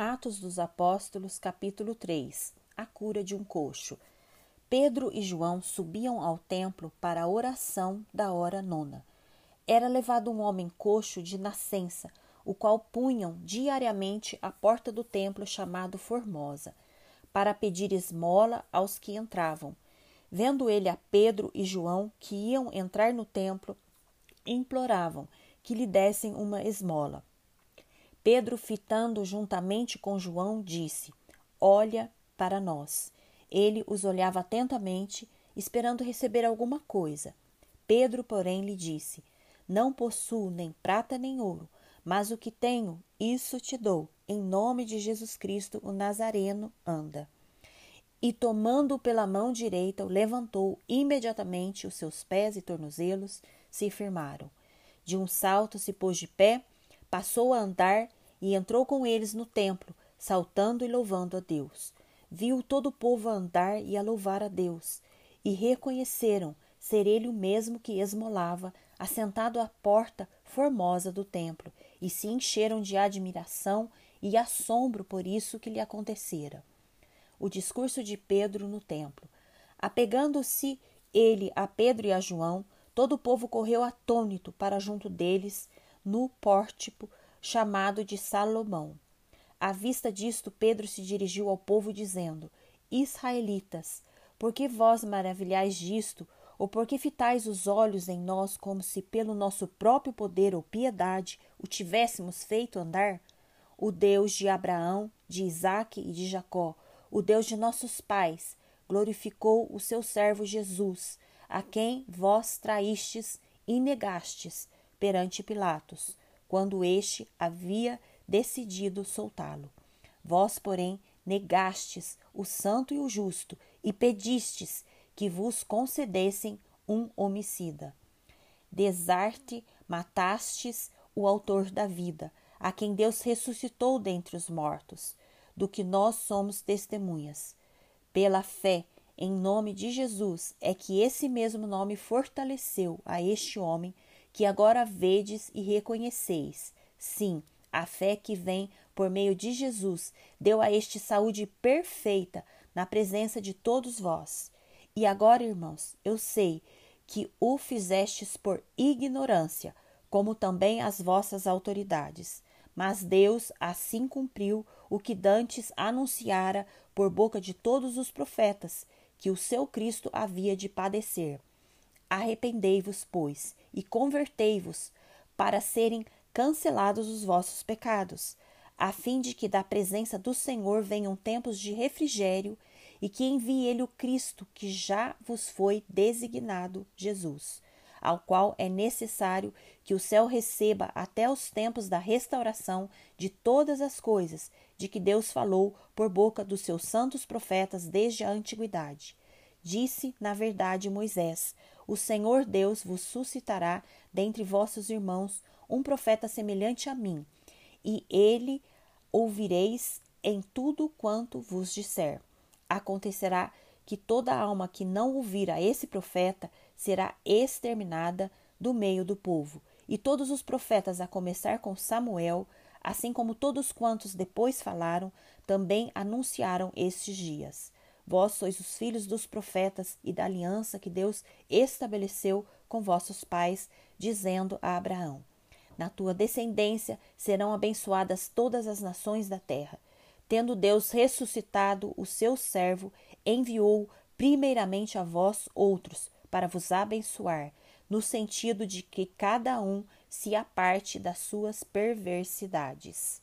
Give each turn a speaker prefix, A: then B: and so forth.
A: Atos dos Apóstolos, capítulo 3 A cura de um coxo. Pedro e João subiam ao templo para a oração da hora nona. Era levado um homem coxo de nascença, o qual punham diariamente à porta do templo chamado Formosa, para pedir esmola aos que entravam. Vendo ele a Pedro e João que iam entrar no templo, imploravam que lhe dessem uma esmola. Pedro, fitando juntamente com João, disse: Olha para nós. Ele os olhava atentamente, esperando receber alguma coisa. Pedro, porém, lhe disse: Não possuo nem prata nem ouro, mas o que tenho, isso te dou. Em nome de Jesus Cristo, o Nazareno, anda. E tomando-o pela mão direita, o levantou imediatamente, os seus pés e tornozelos se firmaram. De um salto se pôs de pé, passou a andar e entrou com eles no templo, saltando e louvando a Deus. Viu todo o povo a andar e a louvar a Deus, e reconheceram ser ele o mesmo que esmolava, assentado à porta formosa do templo, e se encheram de admiração e assombro por isso que lhe acontecera. O discurso de Pedro no templo. Apegando-se ele a Pedro e a João, todo o povo correu atônito para junto deles, no pórtico chamado de Salomão. À vista disto, Pedro se dirigiu ao povo, dizendo: Israelitas, por que vós maravilhais disto, ou por que fitais os olhos em nós como se pelo nosso próprio poder ou piedade o tivéssemos feito andar? O Deus de Abraão, de Isaque e de Jacó, o Deus de nossos pais, glorificou o seu servo Jesus, a quem vós traístes e negastes perante Pilatos quando este havia decidido soltá-lo. Vós, porém, negastes o santo e o justo e pedistes que vos concedessem um homicida. Desarte, matastes o autor da vida, a quem Deus ressuscitou dentre os mortos, do que nós somos testemunhas. Pela fé, em nome de Jesus, é que esse mesmo nome fortaleceu a este homem que agora vedes e reconheceis. Sim, a fé que vem por meio de Jesus deu a este saúde perfeita na presença de todos vós. E agora, irmãos, eu sei que o fizestes por ignorância, como também as vossas autoridades. Mas Deus assim cumpriu o que dantes anunciara por boca de todos os profetas, que o seu Cristo havia de padecer. Arrependei-vos, pois, e convertei-vos, para serem cancelados os vossos pecados, a fim de que da presença do Senhor venham tempos de refrigério e que envie ele o Cristo que já vos foi designado, Jesus, ao qual é necessário que o céu receba até os tempos da restauração de todas as coisas de que Deus falou por boca dos seus santos profetas desde a antiguidade. Disse, na verdade, Moisés: o Senhor Deus vos suscitará dentre vossos irmãos um profeta semelhante a mim, e ele ouvireis em tudo quanto vos disser. Acontecerá que toda alma que não ouvir a esse profeta será exterminada do meio do povo. E todos os profetas, a começar com Samuel, assim como todos quantos depois falaram, também anunciaram estes dias. Vós sois os filhos dos profetas e da aliança que Deus estabeleceu com vossos pais, dizendo a Abraão: Na tua descendência serão abençoadas todas as nações da terra. Tendo Deus ressuscitado o seu servo, enviou primeiramente a vós outros, para vos abençoar, no sentido de que cada um se aparte das suas perversidades.